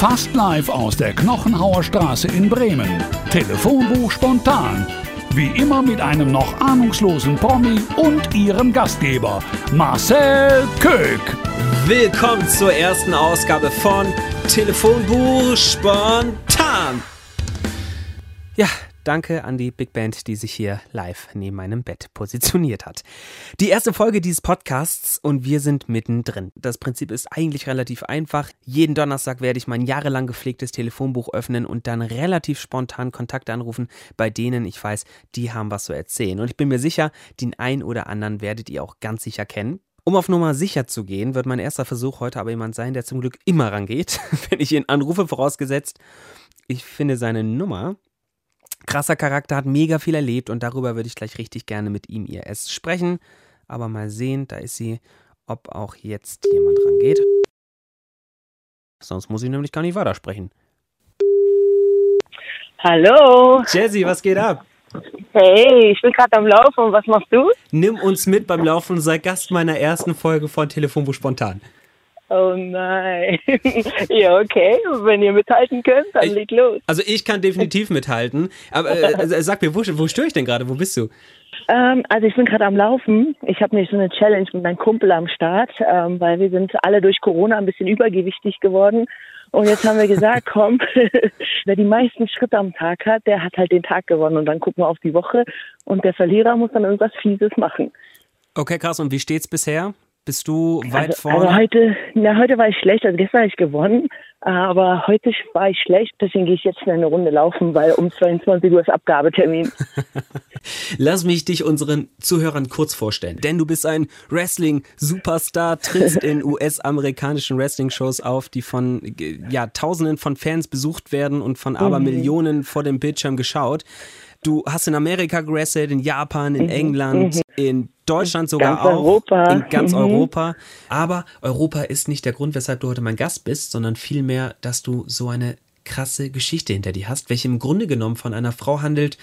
Fast live aus der Knochenhauer Straße in Bremen. Telefonbuch spontan. Wie immer mit einem noch ahnungslosen Promi und ihrem Gastgeber, Marcel Köck. Willkommen zur ersten Ausgabe von Telefonbuch spontan. Ja, Danke an die Big Band, die sich hier live neben meinem Bett positioniert hat. Die erste Folge dieses Podcasts und wir sind mittendrin. Das Prinzip ist eigentlich relativ einfach. Jeden Donnerstag werde ich mein jahrelang gepflegtes Telefonbuch öffnen und dann relativ spontan Kontakte anrufen, bei denen ich weiß, die haben was zu erzählen. Und ich bin mir sicher, den einen oder anderen werdet ihr auch ganz sicher kennen. Um auf Nummer sicher zu gehen, wird mein erster Versuch heute aber jemand sein, der zum Glück immer rangeht, wenn ich ihn anrufe, vorausgesetzt, ich finde seine Nummer Krasser Charakter, hat mega viel erlebt und darüber würde ich gleich richtig gerne mit ihm ihr es sprechen. Aber mal sehen, da ist sie, ob auch jetzt jemand rangeht. Sonst muss ich nämlich gar nicht weitersprechen. Hallo. Jazzy, was geht ab? Hey, ich bin gerade am Laufen. Was machst du? Nimm uns mit beim Laufen und sei Gast meiner ersten Folge von Telefonbuch spontan. Oh nein. ja, okay. Wenn ihr mithalten könnt, dann ich, leg los. Also ich kann definitiv mithalten. Aber äh, äh, sag mir, wo, wo störe ich denn gerade? Wo bist du? Ähm, also ich bin gerade am Laufen. Ich habe nämlich so eine Challenge mit meinem Kumpel am Start, ähm, weil wir sind alle durch Corona ein bisschen übergewichtig geworden. Und jetzt haben wir gesagt, komm, wer die meisten Schritte am Tag hat, der hat halt den Tag gewonnen. Und dann gucken wir auf die Woche und der Verlierer muss dann irgendwas Fieses machen. Okay, krass. Und wie steht's bisher? Bist du weit also, vorne? Also heute, ja, heute war ich schlecht. Also gestern habe ich gewonnen, aber heute war ich schlecht. Deswegen gehe ich jetzt eine Runde laufen, weil um 22 Uhr ist Abgabetermin. Lass mich dich unseren Zuhörern kurz vorstellen. Denn du bist ein Wrestling-Superstar, trittst in US-amerikanischen Wrestling-Shows auf, die von ja, Tausenden von Fans besucht werden und von aber mhm. Millionen vor dem Bildschirm geschaut. Du hast in Amerika gewrestelt, in Japan, in mhm. England, mhm. in Deutschland sogar ganz auch. Europa. In ganz mhm. Europa. Aber Europa ist nicht der Grund, weshalb du heute mein Gast bist, sondern vielmehr, dass du so eine krasse Geschichte hinter dir hast, welche im Grunde genommen von einer Frau handelt,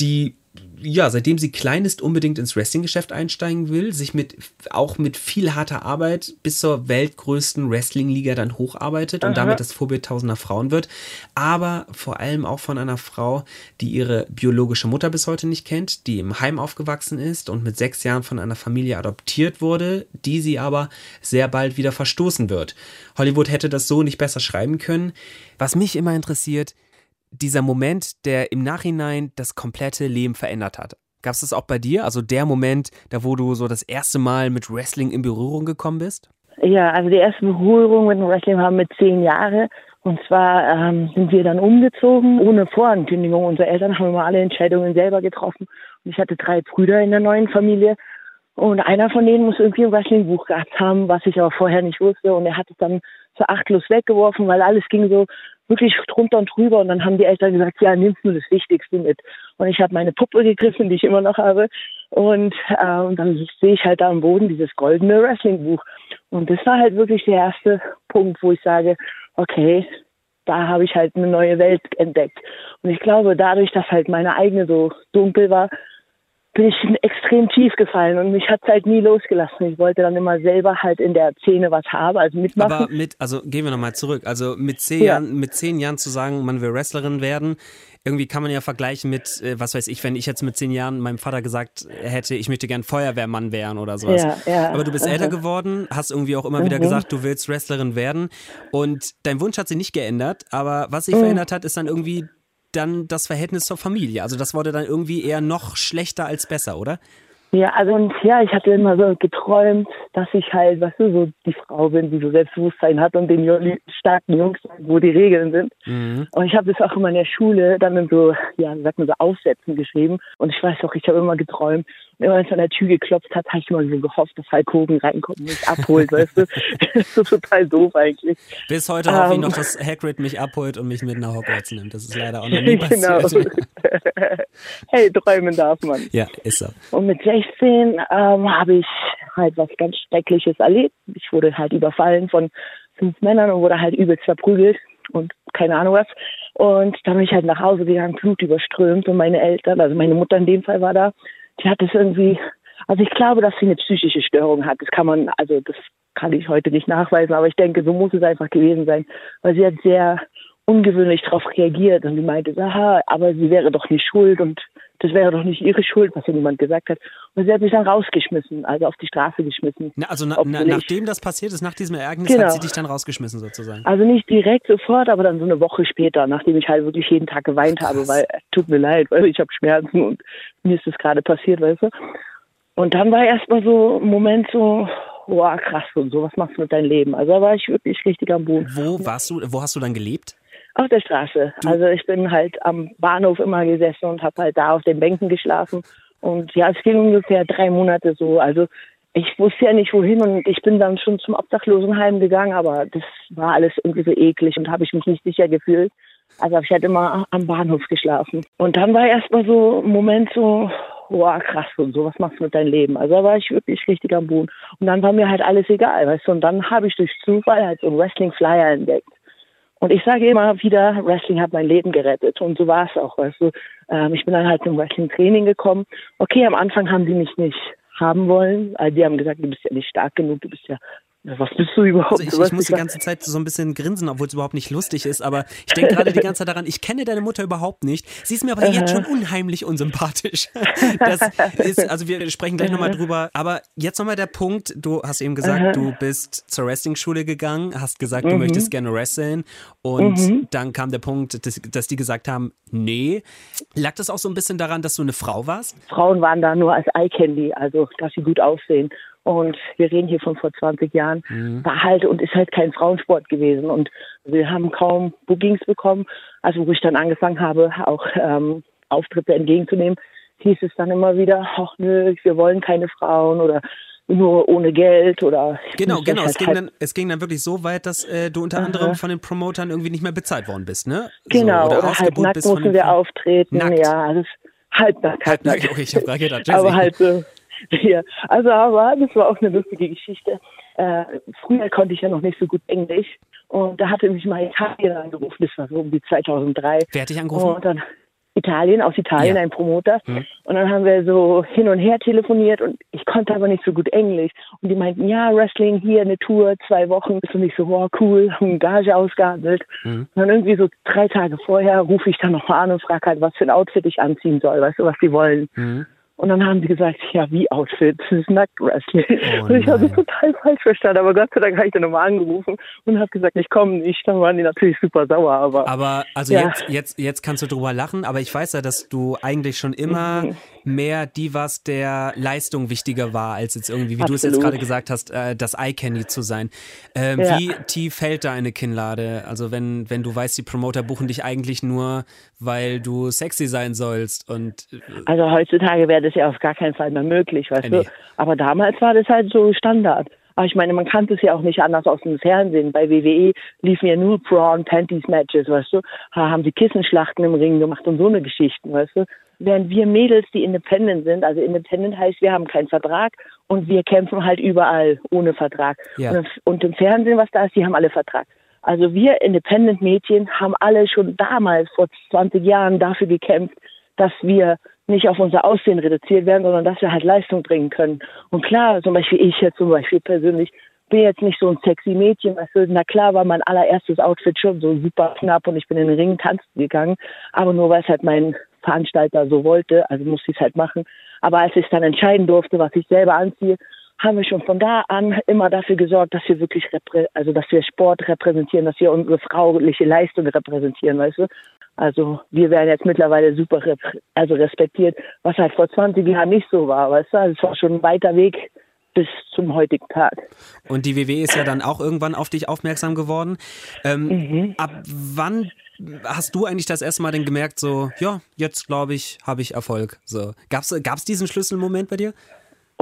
die ja, seitdem sie klein ist, unbedingt ins Wrestling-Geschäft einsteigen will, sich mit auch mit viel harter Arbeit bis zur weltgrößten Wrestling-Liga dann hocharbeitet Aha. und damit das Vorbild tausender Frauen wird, aber vor allem auch von einer Frau, die ihre biologische Mutter bis heute nicht kennt, die im Heim aufgewachsen ist und mit sechs Jahren von einer Familie adoptiert wurde, die sie aber sehr bald wieder verstoßen wird. Hollywood hätte das so nicht besser schreiben können. Was mich immer interessiert, dieser Moment, der im Nachhinein das komplette Leben verändert hat. Gab es das auch bei dir? Also der Moment, da wo du so das erste Mal mit Wrestling in Berührung gekommen bist? Ja, also die erste Berührung mit dem Wrestling war mit zehn Jahren. Und zwar ähm, sind wir dann umgezogen, ohne Vorankündigung. Unsere Eltern haben immer alle Entscheidungen selber getroffen. Und ich hatte drei Brüder in der neuen Familie. Und einer von denen muss irgendwie ein Wrestling-Buch gehabt haben, was ich aber vorher nicht wusste. Und er hat es dann so achtlos weggeworfen, weil alles ging so wirklich drunter und drüber. Und dann haben die Eltern gesagt, ja, nimmst du das Wichtigste mit. Und ich habe meine Puppe gegriffen, die ich immer noch habe. Und, äh, und dann sehe ich halt da am Boden dieses goldene Wrestling-Buch. Und das war halt wirklich der erste Punkt, wo ich sage, okay, da habe ich halt eine neue Welt entdeckt. Und ich glaube, dadurch, dass halt meine eigene so dunkel war, bin ich extrem tief gefallen und mich hat es halt nie losgelassen. Ich wollte dann immer selber halt in der Szene was haben, also mitmachen. Aber mit, also gehen wir nochmal zurück. Also mit zehn, ja. Jahren, mit zehn Jahren zu sagen, man will Wrestlerin werden, irgendwie kann man ja vergleichen mit, äh, was weiß ich, wenn ich jetzt mit zehn Jahren meinem Vater gesagt hätte, ich möchte gern Feuerwehrmann werden oder sowas. Ja, ja, Aber du bist älter geworden, hast irgendwie auch immer mhm. wieder gesagt, du willst Wrestlerin werden und dein Wunsch hat sich nicht geändert, aber was sich mhm. verändert hat, ist dann irgendwie dann das Verhältnis zur Familie. Also das wurde dann irgendwie eher noch schlechter als besser, oder? Ja, also und ja, ich hatte immer so geträumt, dass ich halt, weißt du, so die Frau bin, die so Selbstbewusstsein hat und den starken Jungs, wo die Regeln sind. Mhm. Und ich habe das auch immer in der Schule dann in so, ja, sagt man so Aufsätzen geschrieben. Und ich weiß auch, ich habe immer geträumt, wenn es an der Tür geklopft hat, habe ich immer so gehofft, dass Hulk Hogan reinkommt und mich abholt, weißt du. das ist total doof eigentlich. Bis heute um, hoffe ich ähm. noch, dass Hagrid mich abholt und mich mit nach Hogwarts nimmt. Das ist leider auch noch nie genau. passiert. Genau. hey, träumen darf man. Ja, ist so. Und mit 16 ähm, habe ich halt was ganz Schreckliches erlebt. Ich wurde halt überfallen von fünf Männern und wurde halt übelst verprügelt und keine Ahnung was. Und dann bin ich halt nach Hause gegangen, Blut überströmt und meine Eltern, also meine Mutter in dem Fall war da, die hat es irgendwie, also ich glaube, dass sie eine psychische Störung hat. Das kann man, also das kann ich heute nicht nachweisen, aber ich denke, so muss es einfach gewesen sein, weil sie hat sehr ungewöhnlich darauf reagiert und sie meinte, aha, aber sie wäre doch nicht schuld und das wäre doch nicht ihre Schuld, was ja niemand gesagt hat. Und sie hat mich dann rausgeschmissen, also auf die Straße geschmissen. Na, also na, na, nachdem das passiert ist, nach diesem Ereignis, genau. hat sie dich dann rausgeschmissen sozusagen? Also nicht direkt sofort, aber dann so eine Woche später, nachdem ich halt wirklich jeden Tag geweint Ach, habe, weil tut mir leid, weil ich habe Schmerzen und mir ist das gerade passiert, weißt du. Und dann war erstmal so ein Moment so, boah, krass und so, was machst du mit deinem Leben? Also da war ich wirklich richtig am Boden. Wo warst du, wo hast du dann gelebt? Auf der Straße. Also ich bin halt am Bahnhof immer gesessen und habe halt da auf den Bänken geschlafen. Und ja, es ging ungefähr drei Monate so. Also ich wusste ja nicht wohin und ich bin dann schon zum Obdachlosenheim gegangen, aber das war alles irgendwie so eklig und habe ich mich nicht sicher gefühlt. Also ich halt immer am Bahnhof geschlafen. Und dann war erstmal so ein Moment so, boah, krass und so, was machst du mit deinem Leben? Also da war ich wirklich richtig am Boden. Und dann war mir halt alles egal, weißt du. Und dann habe ich durch Zufall halt so einen Wrestling-Flyer entdeckt. Und ich sage immer wieder, Wrestling hat mein Leben gerettet. Und so war es auch. Weißt du, ähm, ich bin dann halt zum Wrestling-Training gekommen. Okay, am Anfang haben die mich nicht haben wollen. Also die haben gesagt, du bist ja nicht stark genug, du bist ja was bist du überhaupt? Also ich, ich muss die ganze Zeit so ein bisschen grinsen, obwohl es überhaupt nicht lustig ist, aber ich denke gerade die ganze Zeit daran, ich kenne deine Mutter überhaupt nicht. Sie ist mir aber jetzt schon unheimlich unsympathisch. Das ist, also wir sprechen gleich nochmal drüber. Aber jetzt nochmal der Punkt, du hast eben gesagt, du bist zur Wrestling-Schule gegangen, hast gesagt, du mhm. möchtest gerne wresteln und mhm. dann kam der Punkt, dass, dass die gesagt haben, nee. Lag das auch so ein bisschen daran, dass du eine Frau warst? Frauen waren da nur als Eye-Candy, also dass sie gut aussehen. Und wir reden hier von vor 20 Jahren. Mhm. War halt und ist halt kein Frauensport gewesen. Und wir haben kaum Bookings bekommen. Also wo ich dann angefangen habe, auch ähm, Auftritte entgegenzunehmen, hieß es dann immer wieder, ach nö, wir wollen keine Frauen oder nur ohne Geld oder genau genau halt es ging halt dann es ging dann wirklich so weit dass äh, du unter Aha. anderem von den Promotern irgendwie nicht mehr bezahlt worden bist ne genau so, oder, oder halt nackt mussten wir auftreten nackt. ja also halbnackt halt nackt. okay ich habe gerade gedacht aber halt so Ja, also aber das war auch eine lustige Geschichte. Äh, früher konnte ich ja noch nicht so gut Englisch und da hatte mich mal Italien angerufen, das war so um die 2003. Wer hat dich angerufen? Und dann Italien, aus Italien, ja. ein Promoter. Hm. Und dann haben wir so hin und her telefoniert und ich konnte aber nicht so gut Englisch. Und die meinten, ja, Wrestling hier, eine Tour, zwei Wochen. Ist und ich so, wow, cool, haben Gage ausgehandelt. Hm. Und dann irgendwie so drei Tage vorher rufe ich dann nochmal an und frage halt, was für ein Outfit ich anziehen soll, weißt du, was die wollen. Hm. Und dann haben sie gesagt, ja, wie Outfit? Das ist Nackt-Wrestling. Oh, und ich habe es total falsch verstanden. Aber Gott sei Dank habe ich dann nochmal angerufen und habe gesagt, ich komme nicht. Dann waren die natürlich super sauer. Aber, aber also ja. jetzt, jetzt, jetzt kannst du drüber lachen. Aber ich weiß ja, dass du eigentlich schon immer mhm. mehr die warst, der Leistung wichtiger war, als jetzt irgendwie, wie Absolut. du es jetzt gerade gesagt hast, äh, das Eye-Candy zu sein. Ähm, ja. Wie tief fällt da eine Kinnlade? Also wenn, wenn du weißt, die Promoter buchen dich eigentlich nur, weil du sexy sein sollst. Und, äh, also heutzutage wäre das ja auf gar keinen Fall mehr möglich, weißt du. Aber damals war das halt so Standard. Aber ich meine, man kannte es ja auch nicht anders aus dem Fernsehen. Bei WWE liefen ja nur Prawn Panties Matches, weißt du. Da haben sie Kissenschlachten im Ring gemacht und so eine Geschichten, weißt du. Während wir Mädels, die independent sind, also independent heißt, wir haben keinen Vertrag und wir kämpfen halt überall ohne Vertrag. Ja. Und, und im Fernsehen, was da ist, die haben alle Vertrag. Also wir Independent Mädchen haben alle schon damals, vor 20 Jahren, dafür gekämpft, dass wir nicht auf unser Aussehen reduziert werden, sondern dass wir halt Leistung bringen können. Und klar, zum Beispiel ich jetzt zum Beispiel persönlich bin jetzt nicht so ein sexy Mädchen, du, na klar war mein allererstes Outfit schon so super knapp und ich bin in den Ring tanzen gegangen, aber nur weil es halt mein Veranstalter so wollte, also musste ich es halt machen. Aber als ich dann entscheiden durfte, was ich selber anziehe, haben wir schon von da an immer dafür gesorgt, dass wir wirklich, also dass wir Sport repräsentieren, dass wir unsere frauliche Leistung repräsentieren, weißt du. Also wir werden jetzt mittlerweile super also respektiert, was halt vor 20 Jahren nicht so war, weißt du. Also es war schon ein weiter Weg bis zum heutigen Tag. Und die WW ist ja dann auch irgendwann auf dich aufmerksam geworden. Ähm, mhm. Ab wann hast du eigentlich das erste Mal denn gemerkt, so, ja, jetzt glaube ich, habe ich Erfolg? So, gab's gab's diesen Schlüsselmoment bei dir?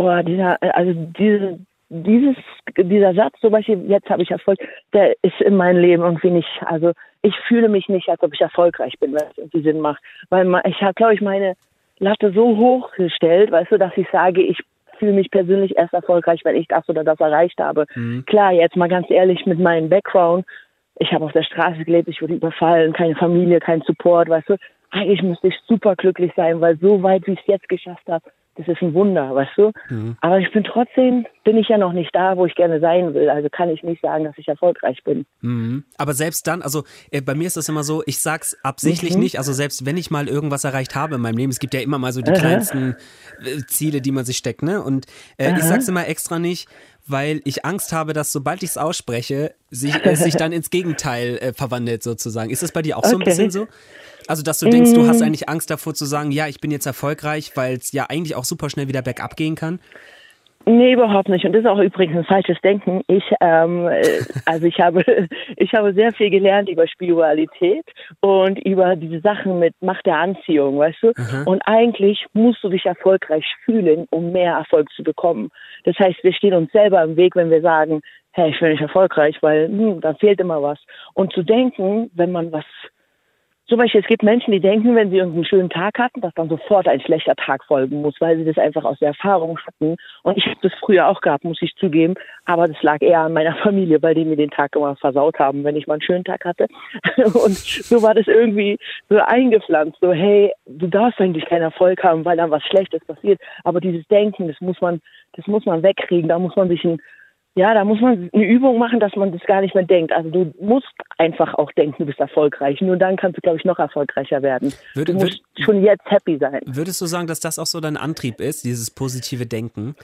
Oh, dieser, also diese, dieses, dieser Satz, zum Beispiel, jetzt habe ich Erfolg, der ist in meinem Leben irgendwie nicht, also ich fühle mich nicht, als ob ich erfolgreich bin, wenn es irgendwie Sinn macht. Weil ich habe, glaube ich, meine Latte so hoch gestellt, weißt du, dass ich sage, ich fühle mich persönlich erst erfolgreich, wenn ich das oder das erreicht habe. Mhm. Klar, jetzt mal ganz ehrlich mit meinem Background, ich habe auf der Straße gelebt, ich wurde überfallen, keine Familie, kein Support, weißt du. Eigentlich müsste ich super glücklich sein, weil so weit, wie ich es jetzt geschafft habe, das ist ein Wunder, weißt du? Mhm. Aber ich bin trotzdem, bin ich ja noch nicht da, wo ich gerne sein will. Also kann ich nicht sagen, dass ich erfolgreich bin. Mhm. Aber selbst dann, also äh, bei mir ist das immer so, ich sag's absichtlich mhm. nicht. Also selbst wenn ich mal irgendwas erreicht habe in meinem Leben, es gibt ja immer mal so die Aha. kleinsten äh, Ziele, die man sich steckt, ne? Und äh, ich sag's immer extra nicht, weil ich Angst habe, dass sobald ich es ausspreche, sich, es sich dann ins Gegenteil äh, verwandelt sozusagen. Ist das bei dir auch okay. so ein bisschen so? Also, dass du denkst, du hast mm. eigentlich Angst davor zu sagen, ja, ich bin jetzt erfolgreich, weil es ja eigentlich auch super schnell wieder bergab gehen kann? Nee, überhaupt nicht. Und das ist auch übrigens ein falsches Denken. Ich, ähm, äh, also ich habe, ich habe sehr viel gelernt über Spiritualität und über diese Sachen mit Macht der Anziehung, weißt du? Aha. Und eigentlich musst du dich erfolgreich fühlen, um mehr Erfolg zu bekommen. Das heißt, wir stehen uns selber im Weg, wenn wir sagen, hey, ich bin nicht erfolgreich, weil hm, da fehlt immer was. Und zu denken, wenn man was zum Beispiel, es gibt Menschen, die denken, wenn sie irgendeinen schönen Tag hatten, dass dann sofort ein schlechter Tag folgen muss, weil sie das einfach aus der Erfahrung hatten. Und ich habe das früher auch gehabt, muss ich zugeben. Aber das lag eher an meiner Familie, weil die mir den Tag immer versaut haben, wenn ich mal einen schönen Tag hatte. Und so war das irgendwie so eingepflanzt. So, hey, du darfst eigentlich keinen Erfolg haben, weil dann was Schlechtes passiert. Aber dieses Denken, das muss man, das muss man wegkriegen. Da muss man sich ein ja, da muss man eine Übung machen, dass man das gar nicht mehr denkt. Also du musst einfach auch denken, du bist erfolgreich. Nur dann kannst du, glaube ich, noch erfolgreicher werden. Würde, du musst würd, schon jetzt happy sein. Würdest du sagen, dass das auch so dein Antrieb ist, dieses positive Denken?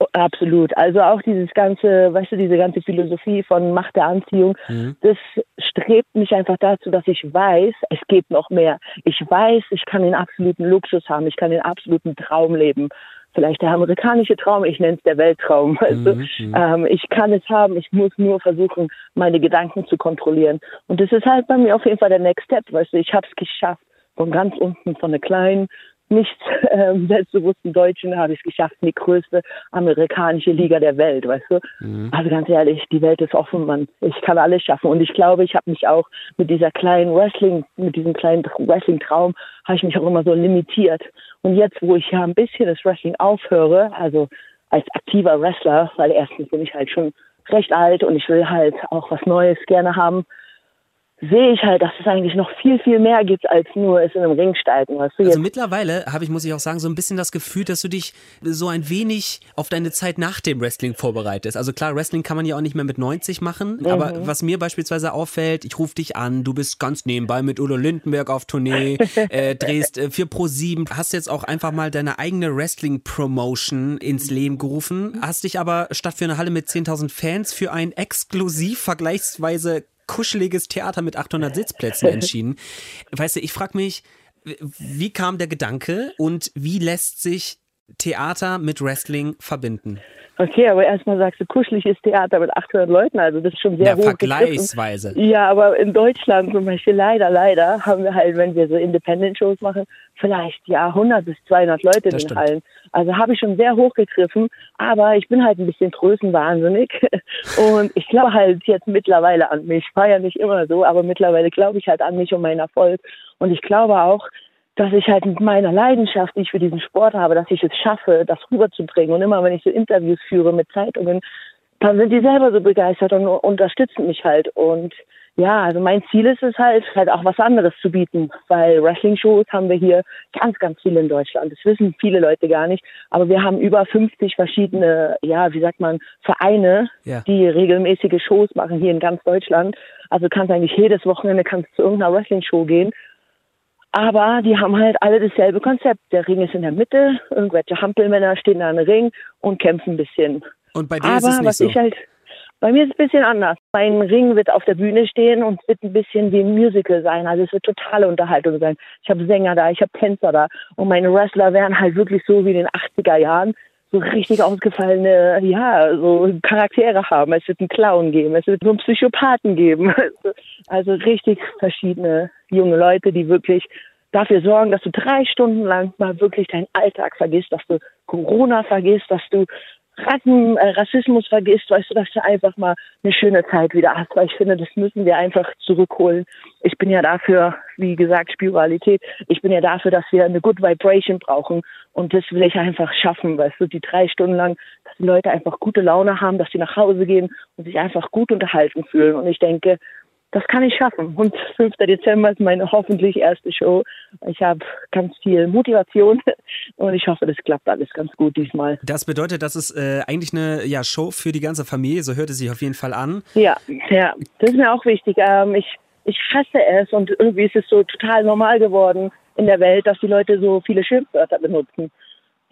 Oh, absolut. Also auch dieses ganze, weißt du, diese ganze Philosophie von Macht der Anziehung, mhm. das strebt mich einfach dazu, dass ich weiß, es geht noch mehr. Ich weiß, ich kann den absoluten Luxus haben, ich kann den absoluten Traum leben vielleicht der amerikanische Traum, ich nenne es der Weltraum. Also, mhm. ähm, ich kann es haben, ich muss nur versuchen, meine Gedanken zu kontrollieren. Und das ist halt bei mir auf jeden Fall der Next Step, weißt du, ich habe es geschafft, von ganz unten, von einer kleinen, nicht ähm, selbstbewussten Deutschen habe ich es geschafft in die größte amerikanische Liga der Welt, weißt du? Mhm. Also ganz ehrlich, die Welt ist offen, Mann. Ich kann alles schaffen. Und ich glaube, ich habe mich auch mit dieser kleinen Wrestling, mit diesem kleinen Wrestling-Traum, habe ich mich auch immer so limitiert. Und jetzt, wo ich ja ein bisschen das Wrestling aufhöre, also als aktiver Wrestler, weil erstens bin ich halt schon recht alt und ich will halt auch was Neues gerne haben, sehe ich halt, dass es eigentlich noch viel, viel mehr gibt, als nur es in einem Ring steigen. Weißt du, also mittlerweile habe ich, muss ich auch sagen, so ein bisschen das Gefühl, dass du dich so ein wenig auf deine Zeit nach dem Wrestling vorbereitest. Also klar, Wrestling kann man ja auch nicht mehr mit 90 machen, mhm. aber was mir beispielsweise auffällt, ich rufe dich an, du bist ganz nebenbei mit Udo Lindenberg auf Tournee, äh, drehst äh, für Pro7, hast jetzt auch einfach mal deine eigene Wrestling-Promotion ins Leben gerufen, hast dich aber statt für eine Halle mit 10.000 Fans für ein exklusiv vergleichsweise kuscheliges Theater mit 800 Sitzplätzen entschieden. Weißt du, ich frage mich, wie kam der Gedanke und wie lässt sich Theater mit Wrestling verbinden? Okay, aber erstmal sagst du, kuscheliges Theater mit 800 Leuten, also das ist schon sehr ja, hoch. Vergleichsweise. Ja, aber in Deutschland zum Beispiel, leider, leider, haben wir halt, wenn wir so Independent-Shows machen, vielleicht ja 100 bis 200 Leute das in den Hallen. Also habe ich schon sehr hochgegriffen, aber ich bin halt ein bisschen größenwahnsinnig und ich glaube halt jetzt mittlerweile an mich. War ja nicht immer so, aber mittlerweile glaube ich halt an mich und meinen Erfolg. Und ich glaube auch, dass ich halt mit meiner Leidenschaft, die ich für diesen Sport habe, dass ich es schaffe, das rüberzubringen. Und immer wenn ich so Interviews führe mit Zeitungen, dann sind die selber so begeistert und unterstützen mich halt. Und ja, also mein Ziel ist es halt, halt auch was anderes zu bieten, weil Wrestling-Shows haben wir hier ganz, ganz viele in Deutschland. Das wissen viele Leute gar nicht. Aber wir haben über 50 verschiedene, ja, wie sagt man, Vereine, ja. die regelmäßige Shows machen hier in ganz Deutschland. Also kannst eigentlich jedes Wochenende kannst zu irgendeiner Wrestling-Show gehen aber die haben halt alle dasselbe Konzept. Der Ring ist in der Mitte, irgendwelche Hampelmänner stehen da im Ring und kämpfen ein bisschen. Und bei dir Aber ist es nicht was so. ich halt bei mir ist es ein bisschen anders. Mein Ring wird auf der Bühne stehen und wird ein bisschen wie ein Musical sein. Also es wird totale Unterhaltung sein. Ich habe Sänger da, ich habe Tänzer da und meine Wrestler werden halt wirklich so wie in den 80er Jahren so richtig ausgefallene, ja, so Charaktere haben. Es wird einen Clown geben, es wird einen Psychopathen geben. Also richtig verschiedene junge Leute, die wirklich dafür sorgen, dass du drei Stunden lang mal wirklich deinen Alltag vergisst, dass du Corona vergisst, dass du Rassen, äh, Rassismus vergisst, weißt du, dass du einfach mal eine schöne Zeit wieder hast, weil ich finde, das müssen wir einfach zurückholen. Ich bin ja dafür, wie gesagt, Spiritualität, ich bin ja dafür, dass wir eine Good Vibration brauchen. Und das will ich einfach schaffen, weißt du, die drei Stunden lang, dass die Leute einfach gute Laune haben, dass sie nach Hause gehen und sich einfach gut unterhalten fühlen. Und ich denke, das kann ich schaffen. Und 5. Dezember ist meine hoffentlich erste Show. Ich habe ganz viel Motivation und ich hoffe, das klappt alles ganz gut diesmal. Das bedeutet, das ist äh, eigentlich eine ja, Show für die ganze Familie, so hört es sich auf jeden Fall an. Ja, ja, das ist mir auch wichtig. Ähm, ich, ich hasse es und irgendwie ist es so total normal geworden in der Welt, dass die Leute so viele Schimpfwörter benutzen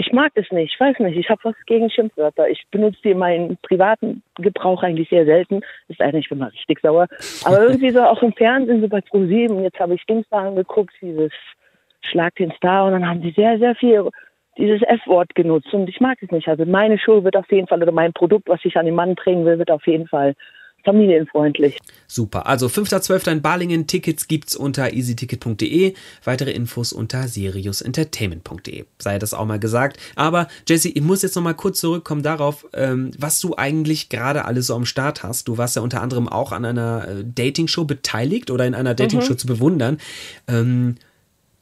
ich mag es nicht, ich weiß nicht, ich habe was gegen Schimpfwörter. Ich benutze die in meinem privaten Gebrauch eigentlich sehr selten. Ist eigentlich, ich bin mal richtig sauer. Aber irgendwie so auch im Fernsehen, so bei Pro7, jetzt habe ich Dings da angeguckt, dieses Schlag den Star und dann haben die sehr, sehr viel dieses F-Wort genutzt und ich mag es nicht. Also meine Show wird auf jeden Fall oder mein Produkt, was ich an den Mann bringen will, wird auf jeden Fall familienfreundlich. Super. Also 5.12. in Balingen. Tickets gibt's unter easyticket.de. Weitere Infos unter seriusentertainment.de. Sei das auch mal gesagt. Aber Jesse, ich muss jetzt noch mal kurz zurückkommen darauf, ähm, was du eigentlich gerade alles so am Start hast. Du warst ja unter anderem auch an einer äh, Dating-Show beteiligt oder in einer Dating-Show mhm. zu bewundern, ähm,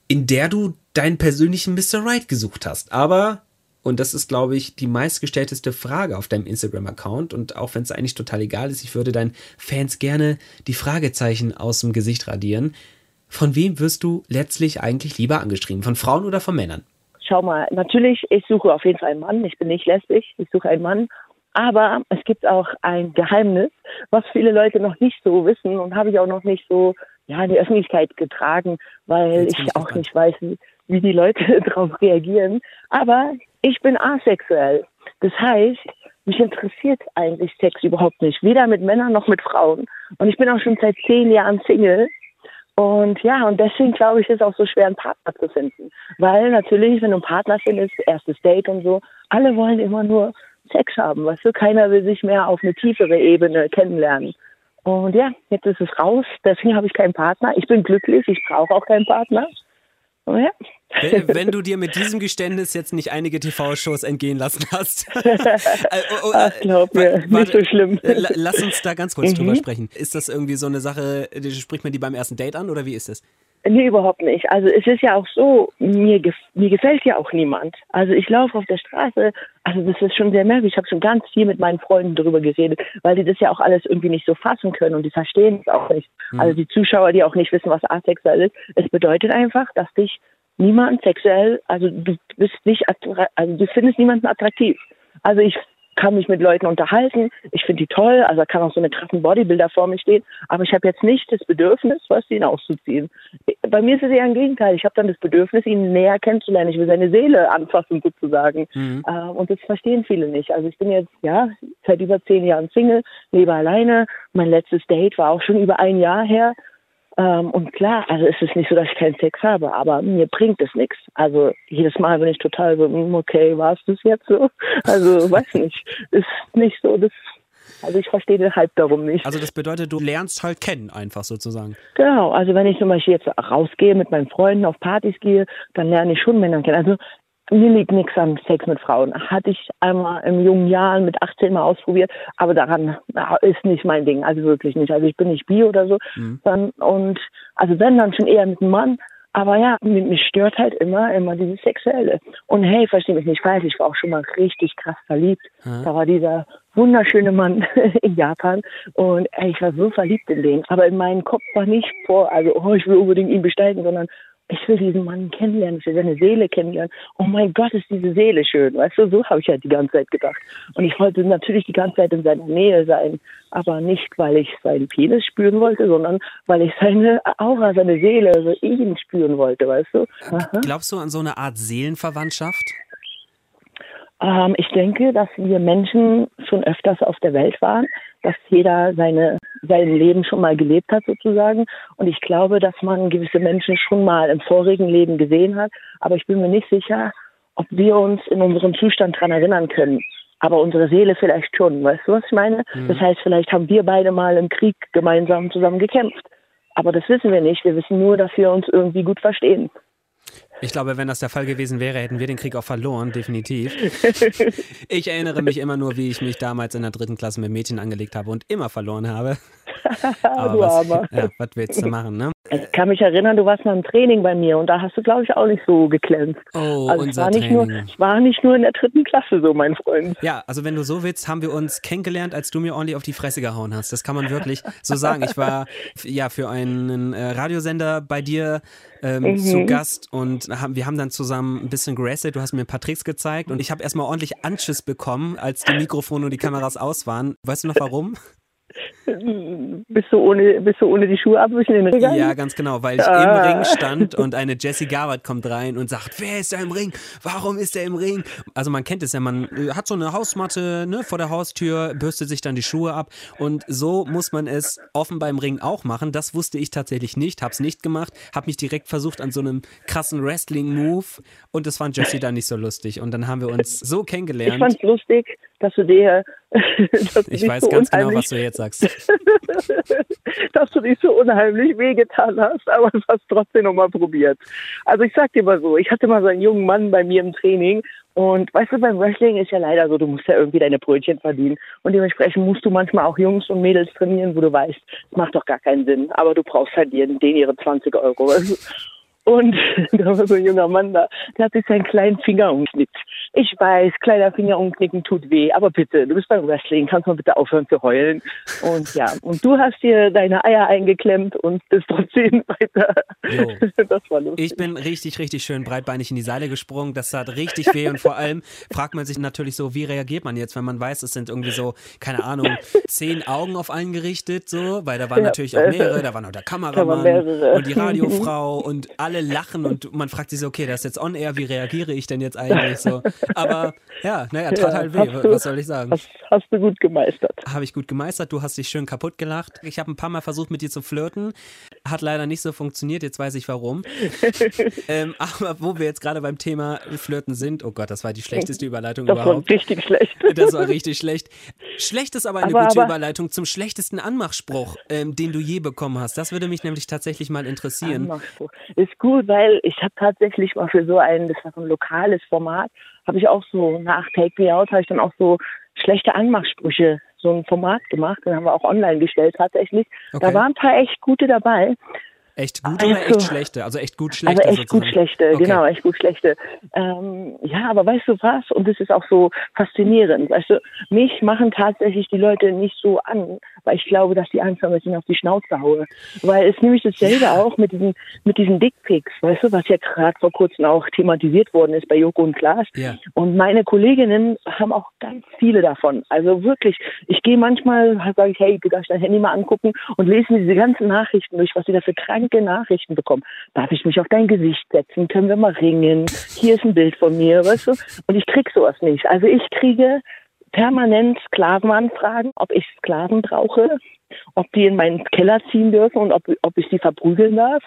in der du deinen persönlichen Mr. Right gesucht hast. Aber und das ist, glaube ich, die meistgestellteste Frage auf deinem Instagram-Account. Und auch wenn es eigentlich total egal ist, ich würde deinen Fans gerne die Fragezeichen aus dem Gesicht radieren. Von wem wirst du letztlich eigentlich lieber angeschrieben? Von Frauen oder von Männern? Schau mal, natürlich, ich suche auf jeden Fall einen Mann. Ich bin nicht lesbisch, ich suche einen Mann. Aber es gibt auch ein Geheimnis, was viele Leute noch nicht so wissen und habe ich auch noch nicht so ja, in die Öffentlichkeit getragen, weil ich auch nicht weiß, wie, wie die Leute darauf reagieren. Aber ich bin asexuell. Das heißt, mich interessiert eigentlich Sex überhaupt nicht. Weder mit Männern noch mit Frauen. Und ich bin auch schon seit zehn Jahren Single. Und ja, und deswegen glaube ich, ist es auch so schwer, einen Partner zu finden. Weil natürlich, wenn du einen Partner findest, erstes Date und so, alle wollen immer nur Sex haben. Weißt du, keiner will sich mehr auf eine tiefere Ebene kennenlernen. Und ja, jetzt ist es raus. Deswegen habe ich keinen Partner. Ich bin glücklich. Ich brauche auch keinen Partner. Oh ja. Wenn, du dir mit diesem Geständnis jetzt nicht einige TV-Shows entgehen lassen hast. äh, oh, oh, Ach, glaub mir, war, nicht so schlimm. Äh, lass uns da ganz kurz mhm. drüber sprechen. Ist das irgendwie so eine Sache, spricht man die beim ersten Date an oder wie ist das? Nee, überhaupt nicht. Also es ist ja auch so, mir, gef mir gefällt ja auch niemand. Also ich laufe auf der Straße, also das ist schon sehr merkwürdig. Ich habe schon ganz viel mit meinen Freunden darüber geredet, weil die das ja auch alles irgendwie nicht so fassen können und die verstehen es auch nicht. Mhm. Also die Zuschauer, die auch nicht wissen, was asexuell ist. Es bedeutet einfach, dass dich niemand sexuell, also du bist nicht, also du findest niemanden attraktiv. Also ich kann mich mit Leuten unterhalten. Ich finde die toll, also kann auch so eine krassen Bodybuilder vor mir stehen. Aber ich habe jetzt nicht das Bedürfnis, was ihn auszuziehen. Bei mir ist es eher ein Gegenteil. Ich habe dann das Bedürfnis, ihn näher kennenzulernen. Ich will seine Seele anfassen sozusagen. Mhm. Äh, und das verstehen viele nicht. Also ich bin jetzt ja seit über zehn Jahren Single, lebe alleine. Mein letztes Date war auch schon über ein Jahr her. Ähm, und klar, also es ist nicht so, dass ich keinen Sex habe, aber mir bringt es nichts. Also jedes Mal bin ich total so, hm, okay, war es das jetzt so? Also weiß nicht, ist nicht so, das also ich verstehe den Hype darum nicht. Also das bedeutet, du lernst halt kennen einfach sozusagen. Genau, also wenn ich zum Beispiel jetzt rausgehe mit meinen Freunden auf Partys gehe, dann lerne ich schon Männer kennen. Also mir liegt nichts am Sex mit Frauen. Hatte ich einmal im jungen Jahren mit 18 mal ausprobiert, aber daran ist nicht mein Ding, also wirklich nicht. Also ich bin nicht bi oder so. Mhm. Dann, und also wenn dann schon eher mit einem Mann, aber ja, mich stört halt immer, immer dieses Sexuelle. Und hey, versteh mich nicht falsch, ich war auch schon mal richtig krass verliebt. Mhm. Da war dieser wunderschöne Mann in Japan und ey, ich war so verliebt in den. Aber in meinem Kopf war nicht vor, also oh, ich will unbedingt ihn besteigen, sondern ich will diesen Mann kennenlernen, ich will seine Seele kennenlernen. Oh mein Gott, ist diese Seele schön. Weißt du, so habe ich halt die ganze Zeit gedacht. Und ich wollte natürlich die ganze Zeit in seiner Nähe sein, aber nicht, weil ich seinen Penis spüren wollte, sondern weil ich seine Aura, seine Seele, also ihn spüren wollte, weißt du. Aha. Glaubst du an so eine Art Seelenverwandtschaft? Ähm, ich denke, dass wir Menschen schon öfters auf der Welt waren, dass jeder seine, sein Leben schon mal gelebt hat sozusagen. Und ich glaube, dass man gewisse Menschen schon mal im vorigen Leben gesehen hat. Aber ich bin mir nicht sicher, ob wir uns in unserem Zustand daran erinnern können. Aber unsere Seele vielleicht schon. Weißt du, was ich meine? Mhm. Das heißt, vielleicht haben wir beide mal im Krieg gemeinsam zusammen gekämpft. Aber das wissen wir nicht. Wir wissen nur, dass wir uns irgendwie gut verstehen. Ich glaube, wenn das der Fall gewesen wäre, hätten wir den Krieg auch verloren, definitiv. Ich erinnere mich immer nur, wie ich mich damals in der dritten Klasse mit Mädchen angelegt habe und immer verloren habe. Aber was, ja, was willst du machen, ne? Ich kann mich erinnern, du warst mal im Training bei mir und da hast du, glaube ich, auch nicht so geglänzt. Oh, also unser war nicht Training. Nur, ich war nicht nur in der dritten Klasse so, mein Freund. Ja, also wenn du so willst, haben wir uns kennengelernt, als du mir ordentlich auf die Fresse gehauen hast. Das kann man wirklich so sagen. Ich war ja für einen äh, Radiosender bei dir ähm, Mhm. zu Gast und haben, wir haben dann zusammen ein bisschen gerastet. Du hast mir ein paar Tricks gezeigt und ich habe erstmal ordentlich Anschiss bekommen, als die Mikrofone und die Kameras aus waren. Weißt du noch warum? Bist du ohne, bist du ohne die Schuhe abwischen in den Ring? Ja, ganz genau, weil ich Ah. im Ring stand und eine Jessie Garvert kommt rein und sagt, wer ist da im Ring? Warum ist er im Ring? Also man kennt es ja, man hat so eine Hausmatte ne, vor der Haustür, bürstet sich dann die Schuhe ab und so muss man es offen beim Ring auch machen. Das wusste ich tatsächlich nicht, hab's nicht gemacht, hab mich direkt versucht an so einem krassen Wrestling-Move und das fand Jessie dann nicht so lustig und dann haben wir uns so Ich kennengelernt. fand's lustig, dass du dir, dass du Ich weiß so ganz genau, unheimlich, was du jetzt sagst. dass du dich so unheimlich wehgetan hast, aber es hast trotzdem nochmal probiert. Also ich sag dir mal so, ich hatte mal so einen jungen Mann bei mir im Training und weißt du, beim Wrestling ist ja leider so, du musst ja irgendwie deine Brötchen verdienen und dementsprechend musst du manchmal auch Jungs und Mädels trainieren, wo du weißt, das macht doch gar keinen Sinn, aber du brauchst halt den, den ihre 20 Euro. du. Und da war so ein junger Mann da, der hat sich seinen kleinen Finger umknickt. Ich weiß, kleiner Finger umknicken tut weh, aber bitte, du bist beim Wrestling, kannst mal bitte aufhören zu heulen. Und ja, und du hast dir deine Eier eingeklemmt und bist trotzdem weiter. Jo. Das war lustig. Ich bin richtig, richtig schön breitbeinig in die Seile gesprungen. Das tat richtig weh und vor allem fragt man sich natürlich so, wie reagiert man jetzt, wenn man weiß, es sind irgendwie so, keine Ahnung, zehn Augen auf einen gerichtet, so, weil da waren Ja. natürlich auch mehrere, da war noch der Kameramann mehrere. und die Radiofrau und alle lachen und man fragt sich so, okay, das ist jetzt on air, wie reagiere ich denn jetzt eigentlich so? Aber ja, naja, tat Ja, halt weh, du- was soll ich sagen? hast, hast du gut gemeistert. Habe ich gut gemeistert, du hast dich schön kaputt gelacht. Ich habe ein paar Mal versucht, mit dir zu flirten. Hat leider nicht so funktioniert, jetzt weiß ich warum. ähm, aber wo wir jetzt gerade beim Thema Flirten sind, oh Gott, das war die schlechteste Überleitung Das war überhaupt. richtig schlecht. Das war richtig schlecht. Schlecht ist aber eine Aber- gute aber- Überleitung zum schlechtesten Anmachspruch, ähm, den du je bekommen hast. Das würde mich nämlich tatsächlich mal interessieren. Anmachspruch. Ist gut, weil ich habe tatsächlich mal für so ein, das war so ein lokales Format, habe ich auch so nach Take Me Out, habe ich dann auch so schlechte Anmachsprüche, so ein Format gemacht, den haben wir auch online gestellt tatsächlich. Okay. Da waren ein paar echt gute dabei. Echt gute oder echt schlechte? Also echt gut schlechte Also echt gut sozusagen. schlechte, Okay. genau, echt gut schlechte. Ähm, ja, aber weißt du was? Und das ist auch so faszinierend. Weißt du, mich machen tatsächlich die Leute nicht so an, weil ich glaube, dass die Angst haben, dass ich ihnen auf die Schnauze haue. Weil es nämlich dasselbe Ja. auch mit diesen, mit diesen Dickpics, weißt du, was ja gerade vor kurzem auch thematisiert worden ist bei Joko und Klaas. Ja. Und meine Kolleginnen haben auch ganz viele davon. Also wirklich, ich gehe manchmal, sage ich, hey, du darfst dein Handy mal angucken und lese mir diese ganzen Nachrichten durch, was sie da für kranke Nachrichten bekommen. Darf ich mich auf dein Gesicht setzen? Können wir mal ringen? Hier ist ein Bild von mir, weißt du? Und ich krieg sowas nicht. Also ich kriege permanent Sklavenanfragen, ob ich Sklaven brauche, ob die in meinen Keller ziehen dürfen und ob, ob ich sie verprügeln darf.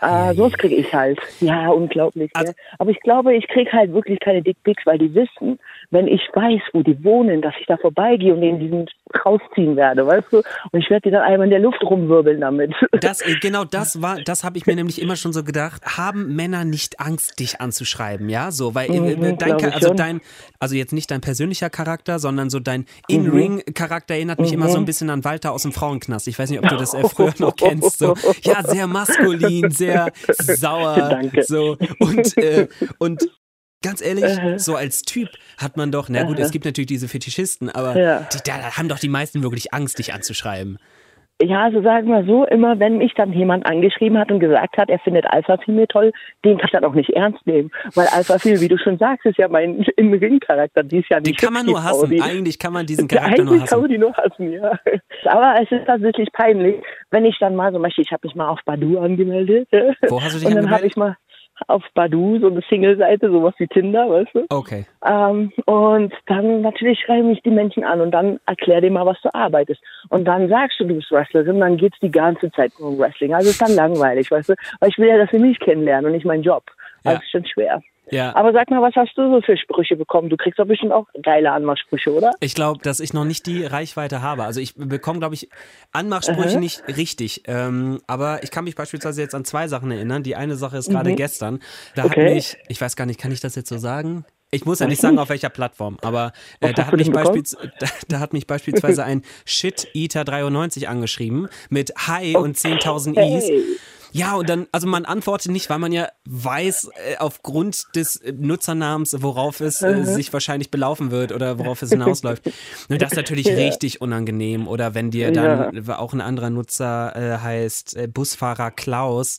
Äh, sowas kriege ich halt. Ja, unglaublich. Also- ja. Aber ich glaube, ich kriege halt wirklich keine Dickpics, weil die wissen, wenn ich weiß, wo die wohnen, dass ich da vorbeigehe und denen diesen rausziehen werde, weißt du? Und ich werde die dann einmal in der Luft rumwirbeln damit. Das, äh, genau das war, das habe ich mir nämlich immer schon so gedacht. Haben Männer nicht Angst, dich anzuschreiben, ja? So, weil äh, Mhm, dein, also schon. dein, also jetzt nicht dein persönlicher Charakter, sondern so dein In-Ring-Charakter erinnert mich immer so ein bisschen an Walter aus dem Frauenknast. Ich weiß nicht, ob du das früher noch kennst. So, ja, sehr maskulin, sehr sauer, Danke. so und äh, und Ganz ehrlich, Aha. so als Typ hat man doch, na gut, es gibt natürlich diese Fetischisten, aber Ja. die, da haben doch die meisten wirklich Angst, dich anzuschreiben. Ja, also sagen wir so, immer wenn mich dann jemand angeschrieben hat und gesagt hat, er findet Alpha Female toll, den kann ich dann auch nicht ernst nehmen. Weil Alpha Female, wie du schon sagst, ist ja mein Im-Ring-Charakter. Die ist ja nicht kann man nur die hassen. die- Eigentlich kann man diesen Charakter nur eigentlich kann man hassen. die nur hassen, ja. Aber es ist tatsächlich peinlich, wenn ich dann mal zum Beispiel, ich habe mich mal auf Badu angemeldet. Wo hast du dich Und dann habe angemeldet? ich mal auf Badu so eine Single-Seite, sowas wie Tinder, weißt du? Okay. Ähm, und dann natürlich schreiben mich die Menschen an und dann erklär dir mal, was du arbeitest. Und dann sagst du, du bist Wrestlerin, dann geht's die ganze Zeit nur um Wrestling. Also ist dann langweilig, weißt du? Weil ich will ja, dass sie mich kennenlernen und nicht meinen Job. Ja. Das ist schon schwer. Ja. Aber sag mal, was hast du so für Sprüche bekommen? Du kriegst doch bestimmt auch geile Anmachsprüche, oder? Ich glaube, dass ich noch nicht die Reichweite habe. Also ich bekomme, glaube ich, Anmachsprüche nicht richtig. Ähm, aber ich kann mich beispielsweise jetzt an zwei Sachen erinnern. Die eine Sache ist gerade gestern. Da hat Mhm. Okay. mich, ich weiß gar nicht, kann ich das jetzt so sagen? Ich muss ja nicht sagen, auf welcher Plattform, aber äh, da, hat mich da, da hat mich beispielsweise ein Shit Eater 93 angeschrieben mit Hi und 10.000 Is. Ja, und dann, also man antwortet nicht, weil man ja weiß, äh, aufgrund des äh, Nutzernamens, worauf es äh, sich wahrscheinlich belaufen wird oder worauf es hinausläuft. Und das ist natürlich ja. richtig unangenehm. Oder wenn dir dann ja. auch ein anderer Nutzer äh, heißt, äh, Busfahrer Klaus,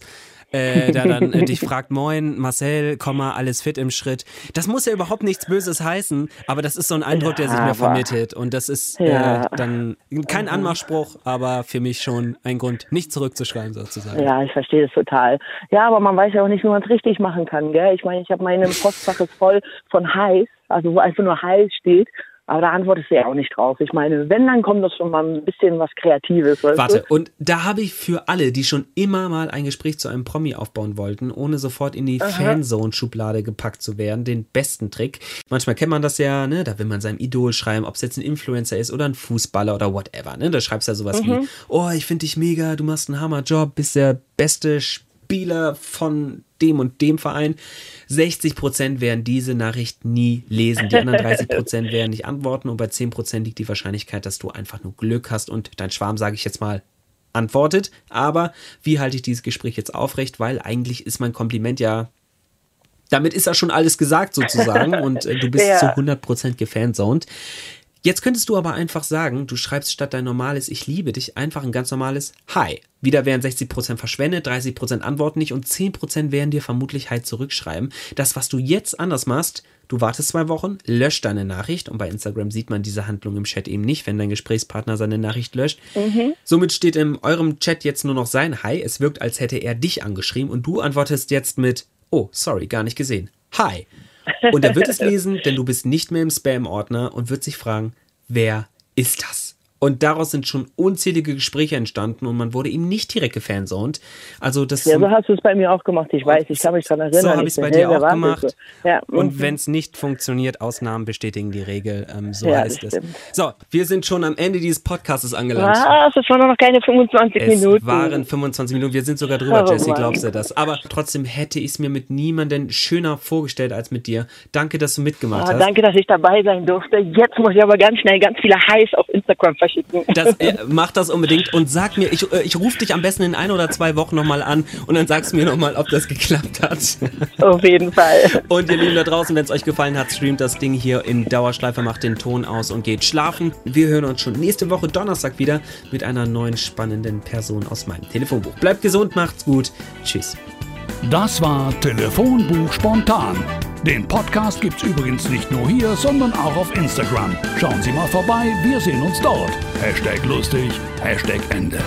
äh, der dann äh, dich fragt, moin, Marcel, komm mal, alles fit im Schritt. Das muss ja überhaupt nichts Böses heißen, aber das ist so ein Eindruck, der sich mir vermittelt. Und das ist ja. äh, dann kein mhm. Anmachspruch, aber für mich schon ein Grund, nicht zurückzuschreiben sozusagen. Ja, ich verstehe das total. Ja, aber man weiß ja auch nicht, wie man es richtig machen kann, gell? Ich meine, ich habe meine Postfach ist voll von heiß, also wo einfach nur heiß steht. Aber da antwortest du ja auch nicht drauf. Ich meine, wenn, dann kommt das schon mal ein bisschen was Kreatives. Warte, du? und da habe ich für alle, die schon immer mal ein Gespräch zu einem Promi aufbauen wollten, ohne sofort in die Fanzone-Schublade gepackt zu werden, den besten Trick. Manchmal kennt man das ja, ne? Da will man seinem Idol schreiben, ob es jetzt ein Influencer ist oder ein Fußballer oder whatever, ne? Da schreibst du ja sowas mhm. wie, oh, ich finde dich mega, du machst einen Hammerjob, bist der beste Spieler von dem und dem Verein. 60 Prozent werden diese Nachricht nie lesen. Die anderen 30 Prozent werden nicht antworten und bei 10 Prozent liegt die Wahrscheinlichkeit, dass du einfach nur Glück hast und dein Schwarm, sage ich jetzt mal, antwortet. Aber wie halte ich dieses Gespräch jetzt aufrecht? Weil eigentlich ist mein Kompliment ja damit ist ja schon alles gesagt sozusagen und äh, du bist ja. zu 100% gefanzoned. Jetzt könntest du aber einfach sagen, du schreibst statt dein normales Ich liebe dich einfach ein ganz normales Hi. Wieder wären 60% verschwendet, 30% antworten nicht und 10% werden dir vermutlich Hi zurückschreiben. Das, was du jetzt anders machst, du wartest zwei Wochen, löscht deine Nachricht und bei Instagram sieht man diese Handlung im Chat eben nicht, wenn dein Gesprächspartner seine Nachricht löscht. Mhm. Somit steht in eurem Chat jetzt nur noch sein Hi. Es wirkt, als hätte er dich angeschrieben und du antwortest jetzt mit Oh, sorry, gar nicht gesehen. Hi. Und er wird es lesen, denn du bist nicht mehr im Spam-Ordner und wird sich fragen, wer ist das? Und daraus sind schon unzählige Gespräche entstanden und man wurde ihm nicht direkt gefanzoned. Also das ja, so hast du es bei mir auch gemacht. Ich weiß, ich kann mich daran erinnern. So habe ich es bei dir auch gemacht. Ja. Und mhm. wenn es nicht funktioniert, Ausnahmen bestätigen die Regel. Ähm, so ja, heißt es. So, wir sind schon am Ende dieses Podcasts angelangt. Was? Es waren noch keine 25 es Minuten. Es waren 25 Minuten. Wir sind sogar drüber, oh, Jesse, glaubst du das? Aber trotzdem hätte ich es mir mit niemandem schöner vorgestellt als mit dir. Danke, dass du mitgemacht oh, hast. Danke, dass ich dabei sein durfte. Jetzt muss ich aber ganz schnell ganz viele Highs auf Instagram verschicken. Das, äh, mach das unbedingt und sag mir, ich, äh, ich rufe dich am besten in ein oder zwei Wochen nochmal an und dann sagst du mir nochmal, ob das geklappt hat. Auf jeden Fall. Und ihr Lieben da draußen, wenn es euch gefallen hat, streamt das Ding hier in Dauerschleife, macht den Ton aus und geht schlafen. Wir hören uns schon nächste Woche Donnerstag wieder mit einer neuen spannenden Person aus meinem Telefonbuch. Bleibt gesund, macht's gut. Tschüss. Das war Telefonbuch spontan den Podcast gibt's übrigens nicht nur hier, sondern auch auf Instagram. Schauen Sie mal vorbei, wir sehen uns dort. Hashtag lustig, Hashtag Ende.